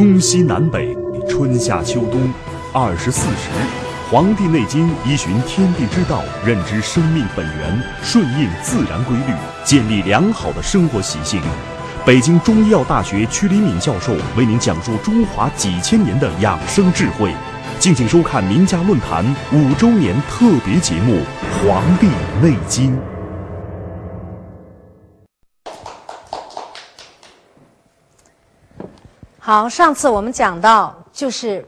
东西南北，春夏秋冬，二十四时，《黄帝内经》依循天地之道，认知生命本源，顺应自然规律，建立良好的生活习性。北京中医药大学曲黎敏教授为您讲述中华几千年的养生智慧。敬请收看名家论坛五周年特别节目《黄帝内经》。好，上次我们讲到，就是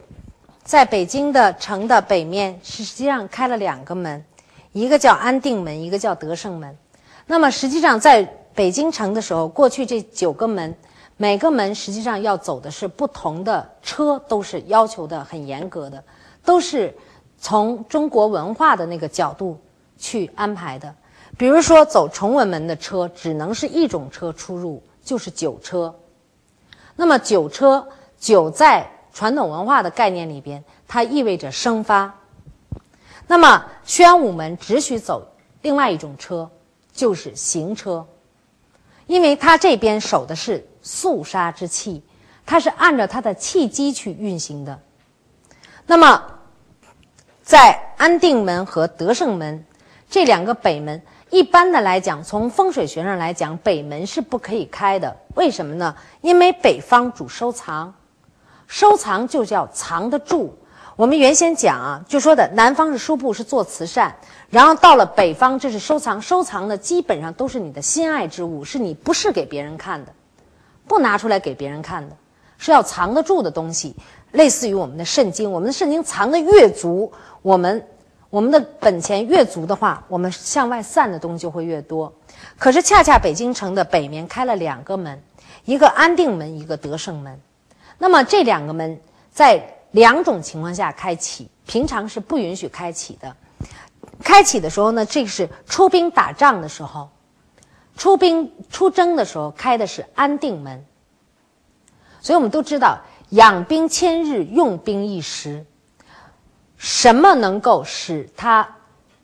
在北京的城的北面，实际上开了两个门，一个叫安定门，一个叫德胜门。那么实际上在北京城的时候，过去这九个门，每个门实际上要走的是不同的车，都是要求的很严格的，都是从中国文化的那个角度去安排的。比如说走崇文门的车，只能是一种车出入，就是九车。那么酒车，酒在传统文化的概念里边，它意味着生发。那么宣武门只许走另外一种车，就是行车，因为它这边守的是肃杀之气，它是按照它的气机去运行的。那么在安定门和德胜门这两个北门。一般的来讲，从风水学上来讲，北门是不可以开的。为什么呢？因为北方主收藏，收藏就叫藏得住。我们原先讲啊，就说的南方是书部，是做慈善，然后到了北方，这是收藏。收藏的基本上都是你的心爱之物，是你不是给别人看的，不拿出来给别人看的，是要藏得住的东西。类似于我们的肾经，我们的肾经藏的越足，我们。我们的本钱越足的话，我们向外散的东西就会越多。可是恰恰北京城的北面开了两个门，一个安定门，一个德胜门。那么这两个门在两种情况下开启，平常是不允许开启的。开启的时候呢，这个是出兵打仗的时候，出兵出征的时候开的是安定门。所以我们都知道，养兵千日，用兵一时。什么能够使他，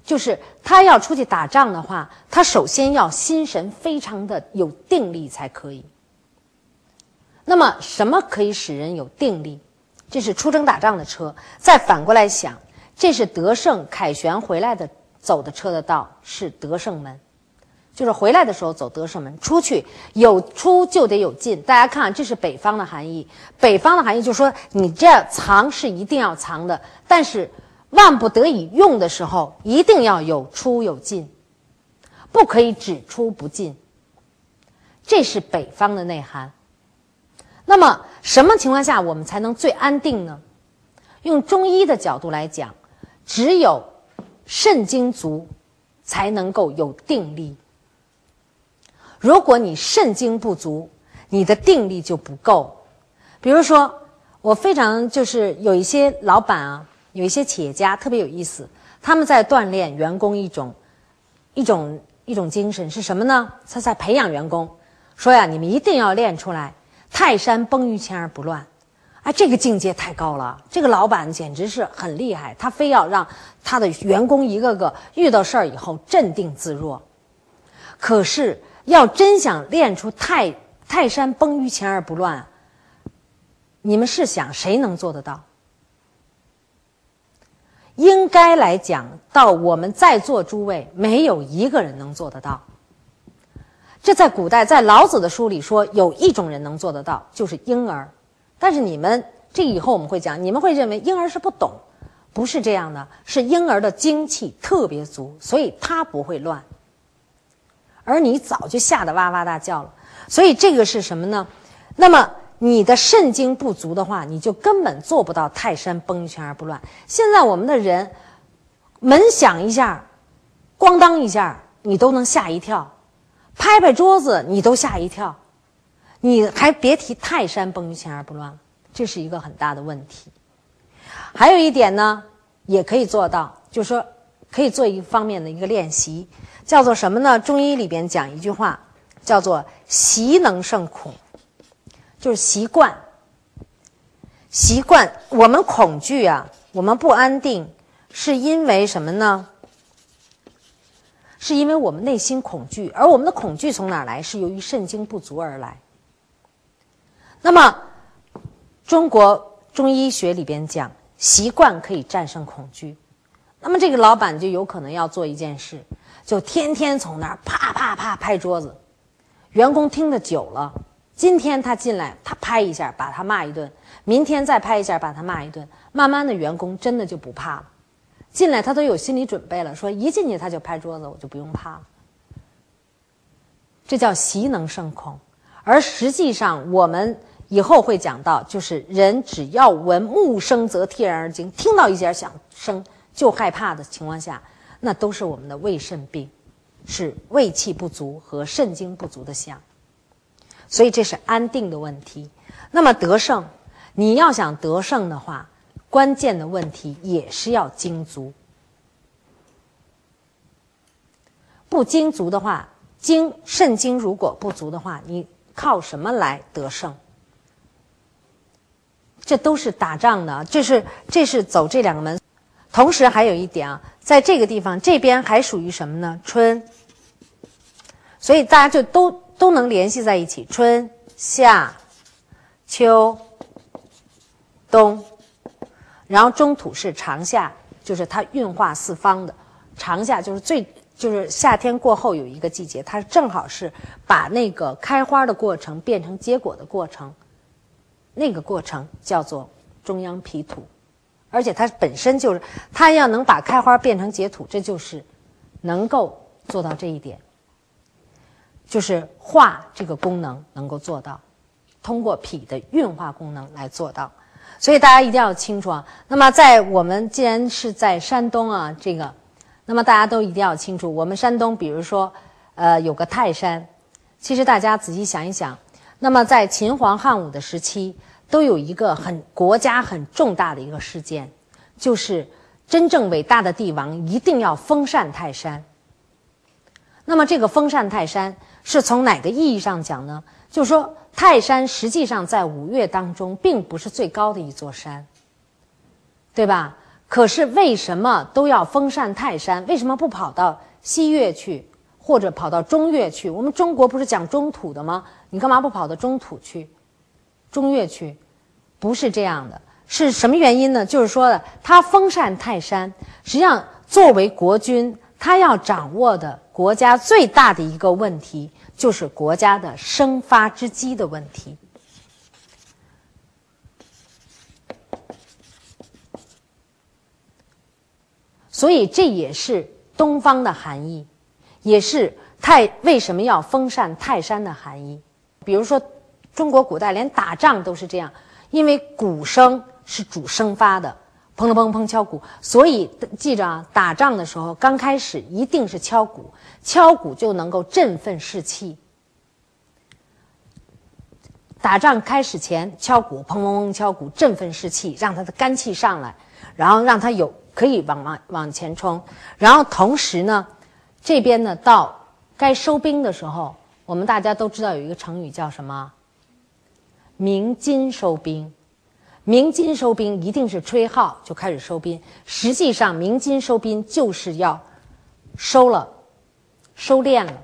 就是他要出去打仗的话，他首先要心神非常的有定力才可以。那么，什么可以使人有定力？这是出征打仗的车。再反过来想，这是德胜凯旋回来的走的车的道，是德胜门。就是回来的时候走德胜门，出去有出就得有进。大家看，这是北方的含义。北方的含义就是说，你这藏是一定要藏的，但是万不得已用的时候，一定要有出有进，不可以只出不进。这是北方的内涵。那么，什么情况下我们才能最安定呢？用中医的角度来讲，只有肾精足，才能够有定力。如果你肾精不足，你的定力就不够。比如说，我非常就是有一些老板啊，有一些企业家特别有意思，他们在锻炼员工一种一种一种精神是什么呢？他在培养员工，说呀，你们一定要练出来泰山崩于前而不乱。哎，这个境界太高了，这个老板简直是很厉害，他非要让他的员工一个个遇到事儿以后镇定自若。可是。要真想练出泰泰山崩于前而不乱，你们是想谁能做得到？应该来讲，到我们在座诸位，没有一个人能做得到。这在古代，在老子的书里说，有一种人能做得到，就是婴儿。但是你们这以后我们会讲，你们会认为婴儿是不懂，不是这样的，是婴儿的精气特别足，所以他不会乱。而你早就吓得哇哇大叫了，所以这个是什么呢？那么你的肾精不足的话，你就根本做不到泰山崩于前而不乱。现在我们的人门响一下，咣当一下，你都能吓一跳；拍拍桌子，你都吓一跳。你还别提泰山崩于前而不乱了，这是一个很大的问题。还有一点呢，也可以做到，就是说可以做一方面的一个练习。叫做什么呢？中医里边讲一句话，叫做“习能胜恐”，就是习惯。习惯我们恐惧啊，我们不安定，是因为什么呢？是因为我们内心恐惧，而我们的恐惧从哪来？是由于肾精不足而来。那么，中国中医学里边讲，习惯可以战胜恐惧。那么这个老板就有可能要做一件事，就天天从那儿啪啪啪拍桌子，员工听得久了，今天他进来，他拍一下把他骂一顿，明天再拍一下把他骂一顿，慢慢的员工真的就不怕了，进来他都有心理准备了，说一进去他就拍桌子，我就不用怕了。这叫习能胜恐，而实际上我们以后会讲到，就是人只要闻木声则惕然而惊，听到一点响声。就害怕的情况下，那都是我们的胃肾病，是胃气不足和肾精不足的象。所以这是安定的问题。那么得胜，你要想得胜的话，关键的问题也是要精足。不精足的话，精肾精如果不足的话，你靠什么来得胜？这都是打仗的，这是这是走这两个门。同时还有一点啊，在这个地方这边还属于什么呢？春，所以大家就都都能联系在一起。春夏秋冬，然后中土是长夏，就是它运化四方的长夏，就是最就是夏天过后有一个季节，它正好是把那个开花的过程变成结果的过程，那个过程叫做中央皮土。而且它本身就是，它要能把开花变成结土，这就是能够做到这一点，就是化这个功能能够做到，通过脾的运化功能来做到。所以大家一定要清楚啊。那么在我们既然是在山东啊，这个，那么大家都一定要清楚，我们山东比如说，呃，有个泰山，其实大家仔细想一想，那么在秦皇汉武的时期。都有一个很国家很重大的一个事件，就是真正伟大的帝王一定要封禅泰山。那么这个封禅泰山是从哪个意义上讲呢？就是说泰山实际上在五岳当中并不是最高的一座山，对吧？可是为什么都要封禅泰山？为什么不跑到西岳去，或者跑到中岳去？我们中国不是讲中土的吗？你干嘛不跑到中土去？中岳去，不是这样的，是什么原因呢？就是说的，他封禅泰山，实际上作为国君，他要掌握的国家最大的一个问题，就是国家的生发之机的问题。所以这也是东方的含义，也是泰为什么要封禅泰山的含义。比如说。中国古代连打仗都是这样，因为鼓声是主生发的，砰砰砰敲鼓，所以记着啊，打仗的时候刚开始一定是敲鼓，敲鼓就能够振奋士气。打仗开始前敲鼓，砰砰砰敲鼓，振奋士气，让他的肝气上来，然后让他有可以往往往前冲。然后同时呢，这边呢到该收兵的时候，我们大家都知道有一个成语叫什么？鸣金收兵，鸣金收兵一定是吹号就开始收兵。实际上，鸣金收兵就是要收了、收敛了，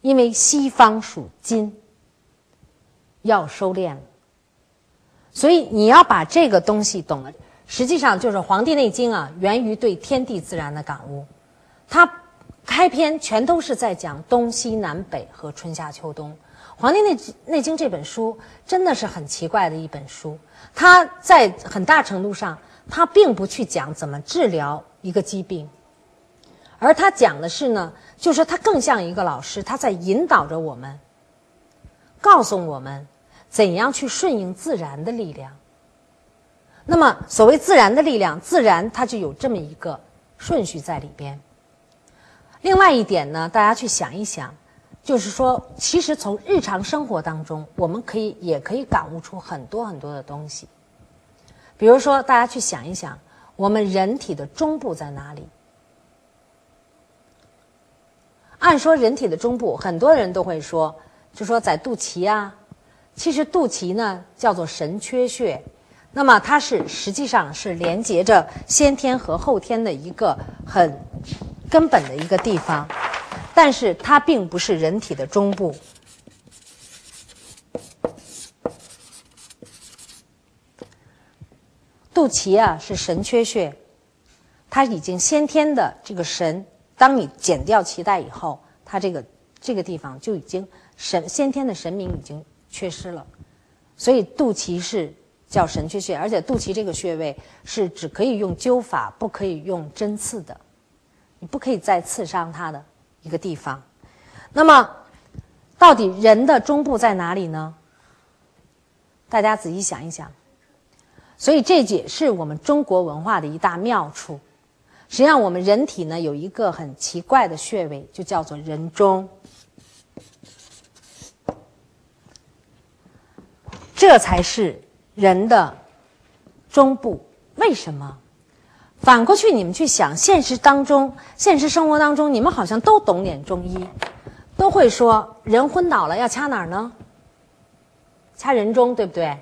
因为西方属金，要收敛了。所以你要把这个东西懂了。实际上，就是《黄帝内经》啊，源于对天地自然的感悟。它开篇全都是在讲东西南北和春夏秋冬。《黄帝内内经》这本书真的是很奇怪的一本书，它在很大程度上，它并不去讲怎么治疗一个疾病，而它讲的是呢，就是它更像一个老师，他在引导着我们，告诉我们怎样去顺应自然的力量。那么，所谓自然的力量，自然它就有这么一个顺序在里边。另外一点呢，大家去想一想。就是说，其实从日常生活当中，我们可以也可以感悟出很多很多的东西。比如说，大家去想一想，我们人体的中部在哪里？按说人体的中部，很多人都会说，就说在肚脐啊。其实肚脐呢叫做神阙穴，那么它是实际上是连接着先天和后天的一个很根本的一个地方。但是它并不是人体的中部，肚脐啊是神阙穴，它已经先天的这个神，当你剪掉脐带以后，它这个这个地方就已经神先天的神明已经缺失了，所以肚脐是叫神阙穴，而且肚脐这个穴位是只可以用灸法，不可以用针刺的，你不可以再刺伤它的。一个地方。那么，到底人的中部在哪里呢？大家仔细想一想。所以这也是我们中国文化的一大妙处。实际上，我们人体呢有一个很奇怪的穴位，就叫做人中。这才是人的中部。为什么？反过去，你们去想，现实当中，现实生活当中，你们好像都懂点中医，都会说人昏倒了要掐哪儿呢？掐人中，对不对？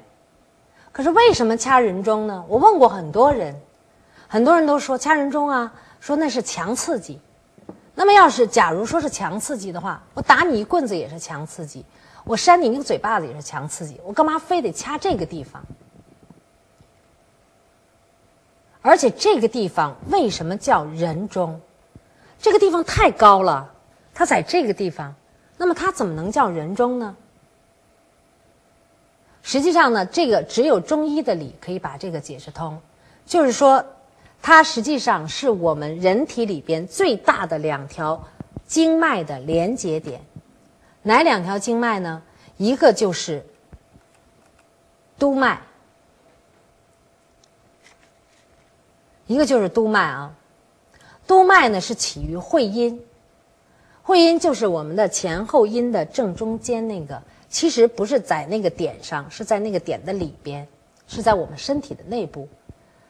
可是为什么掐人中呢？我问过很多人，很多人都说掐人中啊，说那是强刺激。那么要是假如说是强刺激的话，我打你一棍子也是强刺激，我扇你一个嘴巴子也是强刺激，我干嘛非得掐这个地方？而且这个地方为什么叫人中？这个地方太高了，它在这个地方，那么它怎么能叫人中呢？实际上呢，这个只有中医的理可以把这个解释通，就是说，它实际上是我们人体里边最大的两条经脉的连接点。哪两条经脉呢？一个就是督脉，一个就是督脉啊。督脉呢是起于会阴，会阴就是我们的前后阴的正中间那个。其实不是在那个点上，是在那个点的里边，是在我们身体的内部。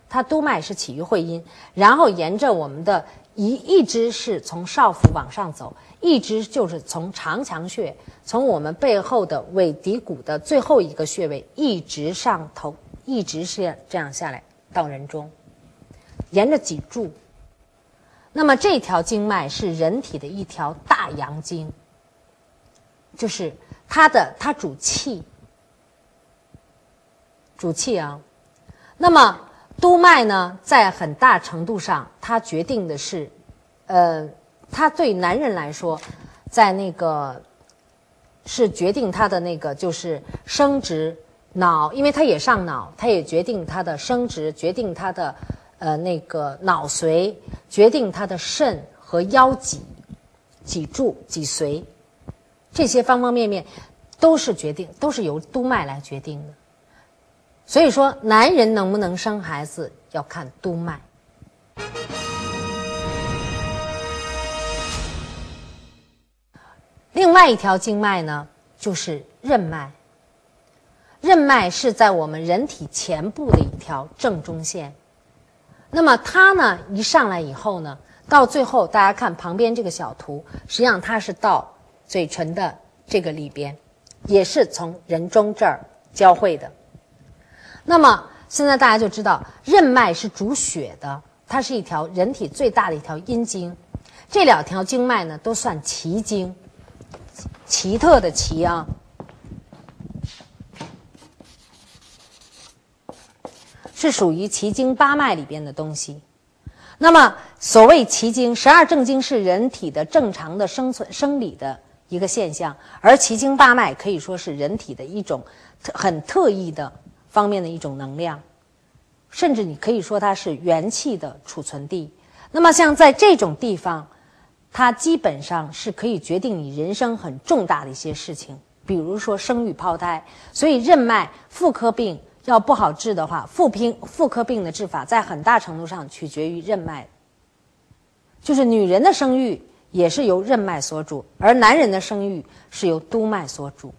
它督脉是起于会阴，然后沿着我们的一一直是从少腹往上走，一直就是从长强穴，从我们背后的尾骶骨的最后一个穴位，一直上头，一直是这样下来到人中，沿着脊柱。那么这条经脉是人体的一条大阳经，就是。它的它主气，主气啊。那么督脉呢，在很大程度上，它决定的是，呃，它对男人来说，在那个是决定他的那个就是生殖脑，因为它也上脑，它也决定他的生殖，决定他的呃那个脑髓，决定他的肾和腰脊、脊柱、脊髓。这些方方面面都是决定，都是由督脉来决定的。所以说，男人能不能生孩子要看督脉。另外一条经脉呢，就是任脉。任脉是在我们人体前部的一条正中线。那么它呢，一上来以后呢，到最后大家看旁边这个小图，实际上它是到。嘴唇的这个里边，也是从人中这儿交汇的。那么现在大家就知道，任脉是主血的，它是一条人体最大的一条阴经。这两条经脉呢，都算奇经，奇特的奇啊，是属于奇经八脉里边的东西。那么所谓奇经，十二正经是人体的正常的生存生理的。一个现象，而奇经八脉可以说是人体的一种特很特异的方面的一种能量，甚至你可以说它是元气的储存地。那么像在这种地方，它基本上是可以决定你人生很重大的一些事情，比如说生育胞胎。所以任脉妇科病要不好治的话，妇病妇科病的治法在很大程度上取决于任脉，就是女人的生育。也是由任脉所主，而男人的生育是由督脉所主。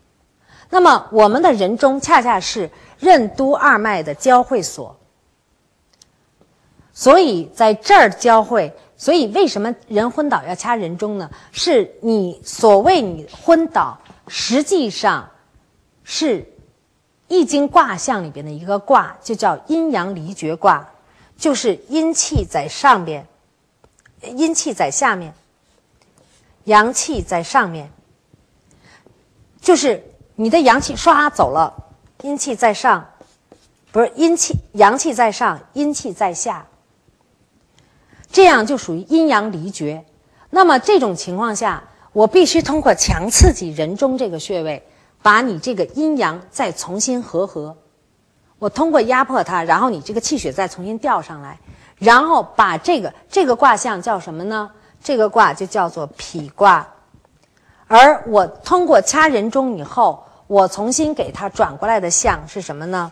那么，我们的人中恰恰是任督二脉的交汇所，所以在这儿交汇。所以，为什么人昏倒要掐人中呢？是你所谓你昏倒，实际上是易经卦象里边的一个卦，就叫阴阳离绝卦，就是阴气在上边，阴气在下面。阳气在上面，就是你的阳气唰走了，阴气在上，不是阴气，阳气在上，阴气在下，这样就属于阴阳离绝。那么这种情况下，我必须通过强刺激人中这个穴位，把你这个阴阳再重新合合。我通过压迫它，然后你这个气血再重新调上来，然后把这个这个卦象叫什么呢？这个卦就叫做脾卦。而我通过掐人中以后，我重新给它转过来的象是什么呢？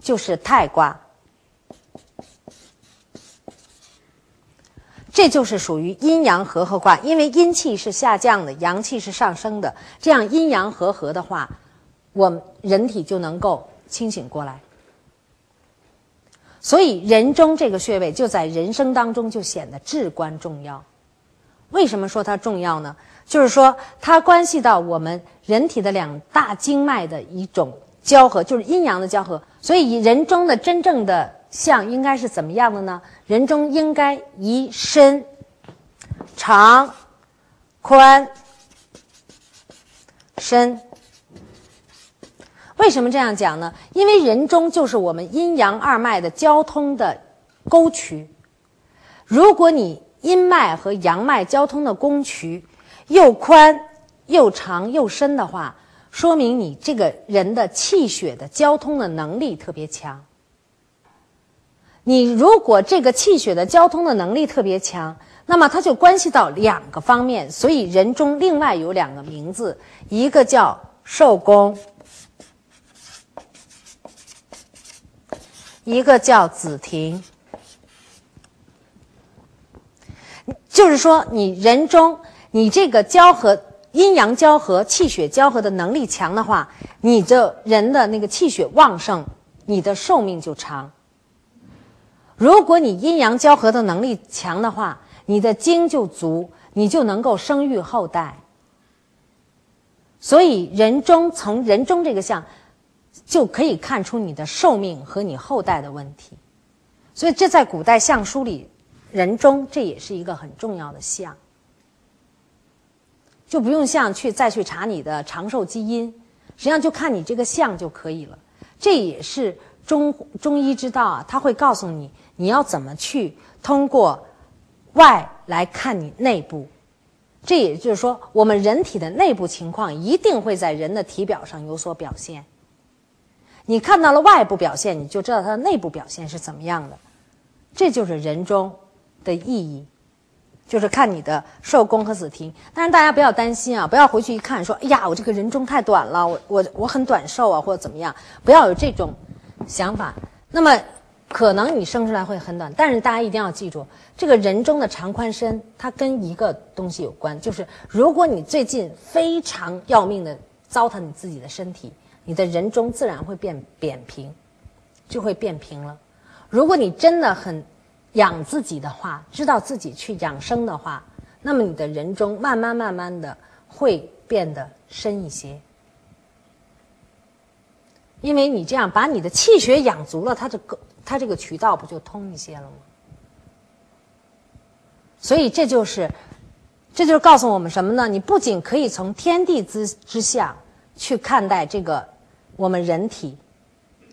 就是太卦。这就是属于阴阳和合卦，因为阴气是下降的，阳气是上升的，这样阴阳和合的话，我们人体就能够清醒过来。所以人中这个穴位就在人生当中就显得至关重要。为什么说它重要呢？就是说它关系到我们人体的两大经脉的一种交合，就是阴阳的交合。所以人中的真正的。象应该是怎么样的呢？人中应该宜深、长、宽、深。为什么这样讲呢？因为人中就是我们阴阳二脉的交通的沟渠。如果你阴脉和阳脉交通的沟渠又宽又长又深的话，说明你这个人的气血的交通的能力特别强。你如果这个气血的交通的能力特别强，那么它就关系到两个方面。所以人中另外有两个名字，一个叫寿宫，一个叫子庭。就是说，你人中你这个交合阴阳交合、气血交合的能力强的话，你这人的那个气血旺盛，你的寿命就长。如果你阴阳交合的能力强的话，你的精就足，你就能够生育后代。所以人中从人中这个相，就可以看出你的寿命和你后代的问题。所以这在古代相书里，人中这也是一个很重要的相，就不用像去再去查你的长寿基因，实际上就看你这个相就可以了。这也是中中医之道啊，他会告诉你。你要怎么去通过外来看你内部？这也就是说，我们人体的内部情况一定会在人的体表上有所表现。你看到了外部表现，你就知道它的内部表现是怎么样的。这就是人中的意义，就是看你的寿宫和子庭。但是大家不要担心啊，不要回去一看说：“哎呀，我这个人中太短了，我我我很短寿啊，或者怎么样？”不要有这种想法。那么。可能你生出来会很短，但是大家一定要记住，这个人中的长宽深，它跟一个东西有关，就是如果你最近非常要命的糟蹋你自己的身体，你的人中自然会变扁平，就会变平了。如果你真的很养自己的话，知道自己去养生的话，那么你的人中慢慢慢慢的会变得深一些。因为你这样把你的气血养足了，它这个，它这个渠道不就通一些了吗？所以这就是，这就是告诉我们什么呢？你不仅可以从天地之之象去看待这个我们人体、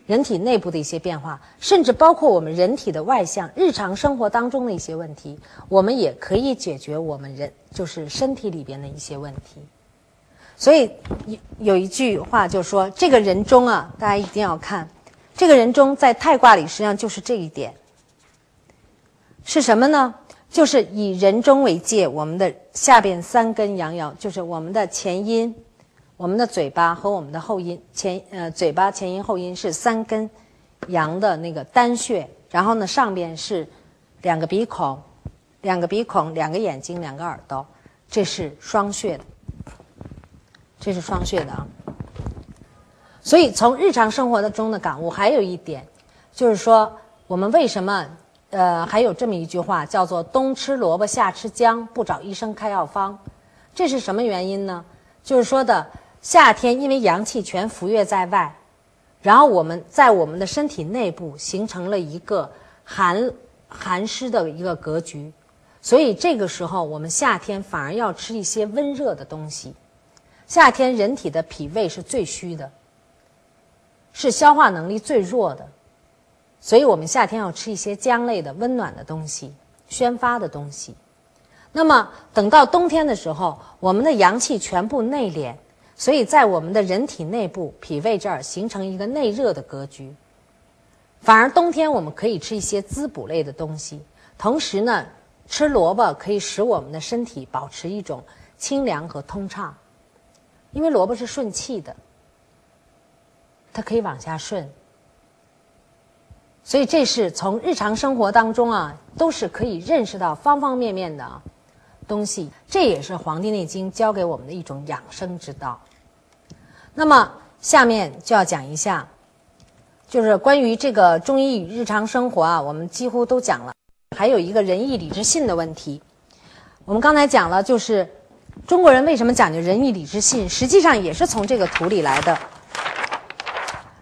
人体内部的一些变化，甚至包括我们人体的外向、日常生活当中的一些问题，我们也可以解决我们人就是身体里边的一些问题。所以有有一句话就说：“这个人中啊，大家一定要看，这个人中在太卦里实际上就是这一点，是什么呢？就是以人中为界，我们的下边三根阳爻，就是我们的前阴、我们的嘴巴和我们的后阴。前呃，嘴巴前阴后阴是三根阳的那个单穴，然后呢，上边是两个鼻孔、两个鼻孔、两个眼睛、两个耳朵，这是双穴的。”这是双穴的啊，所以从日常生活的中的感悟，还有一点，就是说我们为什么呃还有这么一句话叫做“冬吃萝卜夏吃姜，不找医生开药方”，这是什么原因呢？就是说的夏天因为阳气全浮跃在外，然后我们在我们的身体内部形成了一个寒寒湿的一个格局，所以这个时候我们夏天反而要吃一些温热的东西。夏天人体的脾胃是最虚的，是消化能力最弱的，所以我们夏天要吃一些姜类的温暖的东西、宣发的东西。那么等到冬天的时候，我们的阳气全部内敛，所以在我们的人体内部脾胃这儿形成一个内热的格局。反而冬天我们可以吃一些滋补类的东西，同时呢，吃萝卜可以使我们的身体保持一种清凉和通畅。因为萝卜是顺气的，它可以往下顺，所以这是从日常生活当中啊，都是可以认识到方方面面的东西。这也是《黄帝内经》教给我们的一种养生之道。那么下面就要讲一下，就是关于这个中医与日常生活啊，我们几乎都讲了。还有一个仁义礼智信的问题，我们刚才讲了，就是。中国人为什么讲究仁义礼智信？实际上也是从这个图里来的。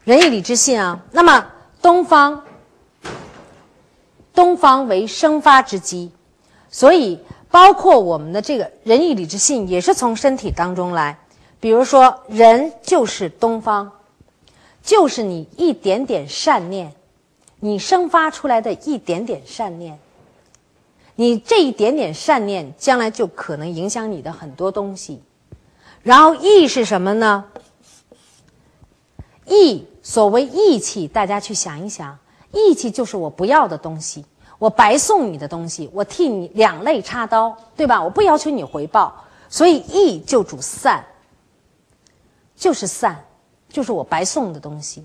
仁义礼智信啊，那么东方，东方为生发之基，所以包括我们的这个仁义礼智信也是从身体当中来。比如说，人就是东方，就是你一点点善念，你生发出来的一点点善念。你这一点点善念，将来就可能影响你的很多东西。然后义是什么呢？义，所谓义气，大家去想一想，义气就是我不要的东西，我白送你的东西，我替你两肋插刀，对吧？我不要求你回报，所以义就主善，就是善，就是我白送的东西。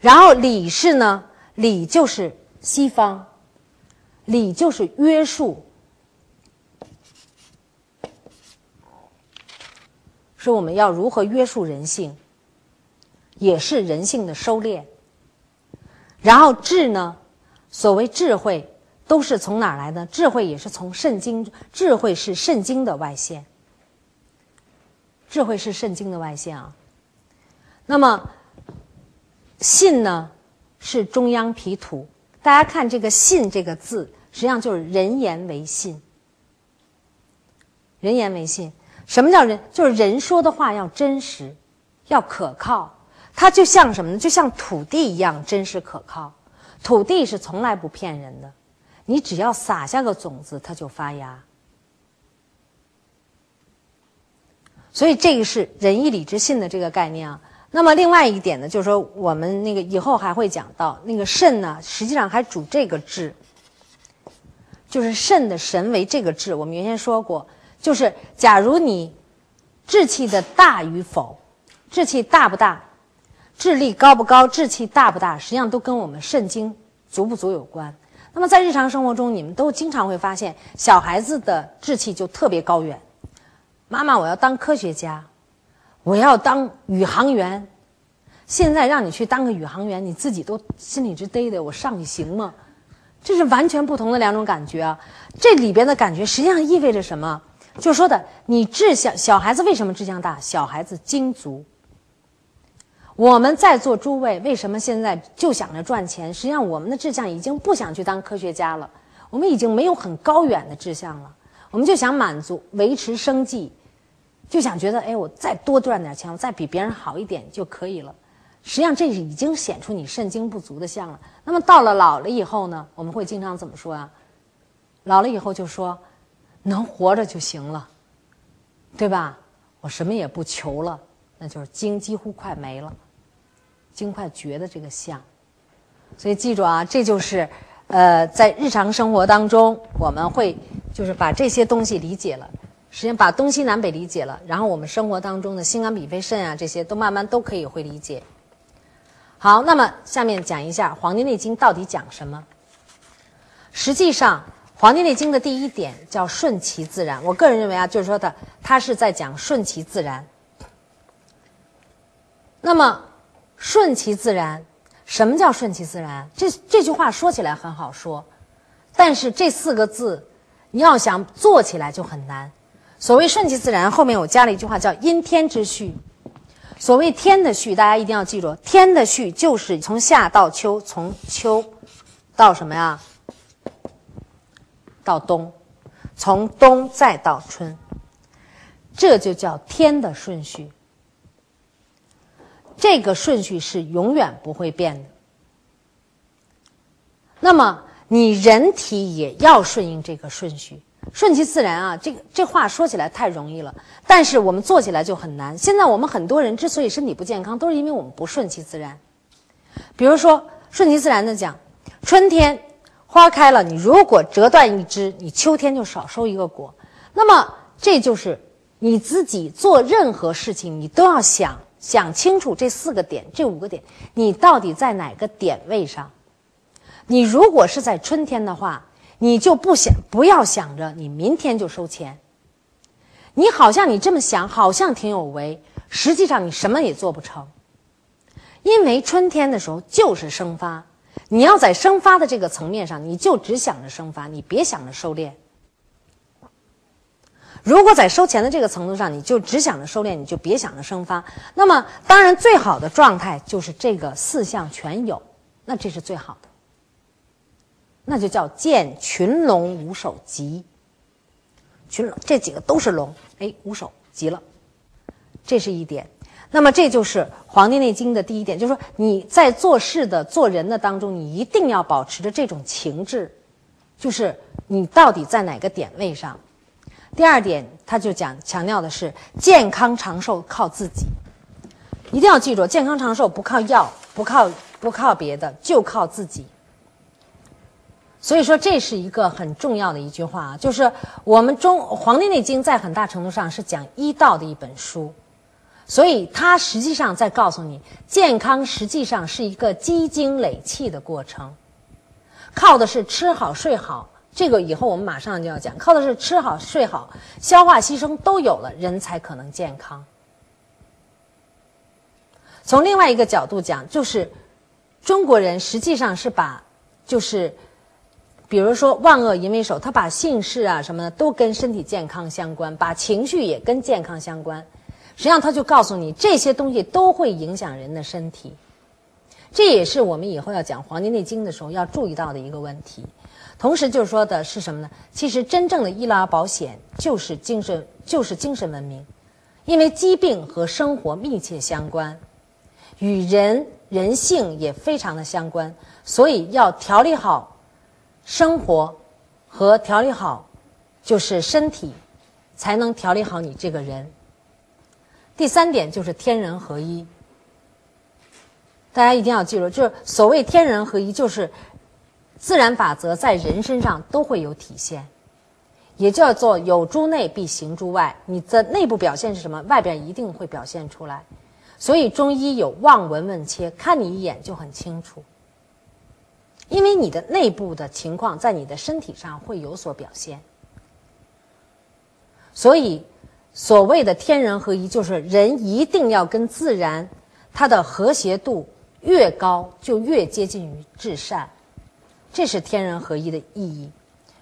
然后礼是呢，礼就是西方。礼就是约束，是我们要如何约束人性，也是人性的收敛。然后智呢，所谓智慧，都是从哪来的？智慧也是从圣经，智慧是圣经的外线，智慧是圣经的外线啊。那么信呢，是中央皮土。大家看这个“信”这个字，实际上就是人言为信。人言为信，什么叫人？就是人说的话要真实，要可靠。它就像什么呢？就像土地一样真实可靠。土地是从来不骗人的，你只要撒下个种子，它就发芽。所以这个是仁义礼智信的这个概念啊。那么另外一点呢，就是说我们那个以后还会讲到那个肾呢，实际上还主这个志，就是肾的神为这个志。我们原先说过，就是假如你志气的大与否，志气大不大，智力高不高，志气大不大，实际上都跟我们肾精足不足有关。那么在日常生活中，你们都经常会发现，小孩子的志气就特别高远。妈妈，我要当科学家。我要当宇航员，现在让你去当个宇航员，你自己都心里直嘚嘚，我上去行吗？这是完全不同的两种感觉啊！这里边的感觉实际上意味着什么？就说的你志向，小孩子为什么志向大？小孩子精足。我们在座诸位为什么现在就想着赚钱？实际上我们的志向已经不想去当科学家了，我们已经没有很高远的志向了，我们就想满足维持生计。就想觉得，哎，我再多赚点钱，我再比别人好一点就可以了。实际上，这是已经显出你肾精不足的象了。那么到了老了以后呢，我们会经常怎么说啊？老了以后就说，能活着就行了，对吧？我什么也不求了，那就是精几乎快没了，精快绝的这个象。所以记住啊，这就是，呃，在日常生活当中，我们会就是把这些东西理解了。实际上把东西南北理解了，然后我们生活当中的心肝脾肺肾啊，这些都慢慢都可以会理解。好，那么下面讲一下《黄帝内经》到底讲什么。实际上，《黄帝内经》的第一点叫顺其自然。我个人认为啊，就是说的它是在讲顺其自然。那么，顺其自然，什么叫顺其自然？这这句话说起来很好说，但是这四个字，你要想做起来就很难。所谓顺其自然，后面我加了一句话，叫因天之序。所谓天的序，大家一定要记住，天的序就是从夏到秋，从秋到什么呀？到冬，从冬再到春。这就叫天的顺序。这个顺序是永远不会变的。那么你人体也要顺应这个顺序，顺其自然啊！这个这话说起来太容易了，但是我们做起来就很难。现在我们很多人之所以身体不健康，都是因为我们不顺其自然。比如说，顺其自然的讲，春天花开了，你如果折断一枝，你秋天就少收一个果。那么这就是你自己做任何事情，你都要想想清楚这四个点、这五个点，你到底在哪个点位上？你如果是在春天的话，你就不想不要想着你明天就收钱。你好像你这么想，好像挺有为，实际上你什么也做不成。因为春天的时候就是生发，你要在生发的这个层面上，你就只想着生发，你别想着收敛。如果在收钱的这个程度上，你就只想着收敛，你就别想着生发。那么，当然最好的状态就是这个四项全有，那这是最好的。那就叫见群龙无首吉。群龙这几个都是龙，哎，无首吉了，这是一点。那么这就是《黄帝内经》的第一点，就是说你在做事的、做人的当中，你一定要保持着这种情志，就是你到底在哪个点位上。第二点，他就讲强调的是健康长寿靠自己，一定要记住，健康长寿不靠药，不靠不靠别的，就靠自己。所以说，这是一个很重要的一句话啊，就是我们中《黄帝内经》在很大程度上是讲医道的一本书。所以，它实际上在告诉你，健康实际上是一个积精累气的过程，靠的是吃好睡好。这个以后我们马上就要讲，靠的是吃好睡好，消化吸收都有了，人才可能健康。从另外一个角度讲，就是中国人实际上是把，就是比如说万恶淫为首，他把姓氏啊什么的都跟身体健康相关，把情绪也跟健康相关。实际上，他就告诉你，这些东西都会影响人的身体。这也是我们以后要讲《黄帝内经》的时候要注意到的一个问题。同时，就是说的是什么呢？其实，真正的医疗保险就是精神，就是精神文明，因为疾病和生活密切相关，与人人性也非常的相关，所以要调理好生活和调理好就是身体，才能调理好你这个人。第三点就是天人合一，大家一定要记住，就是所谓天人合一，就是自然法则在人身上都会有体现，也叫做有诸内必行诸外。你的内部表现是什么，外边一定会表现出来。所以中医有望闻问切，看你一眼就很清楚，因为你的内部的情况在你的身体上会有所表现，所以。所谓的天人合一，就是人一定要跟自然，它的和谐度越高，就越接近于至善，这是天人合一的意义。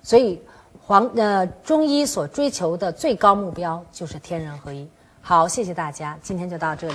所以，黄呃中医所追求的最高目标就是天人合一。好，谢谢大家，今天就到这里。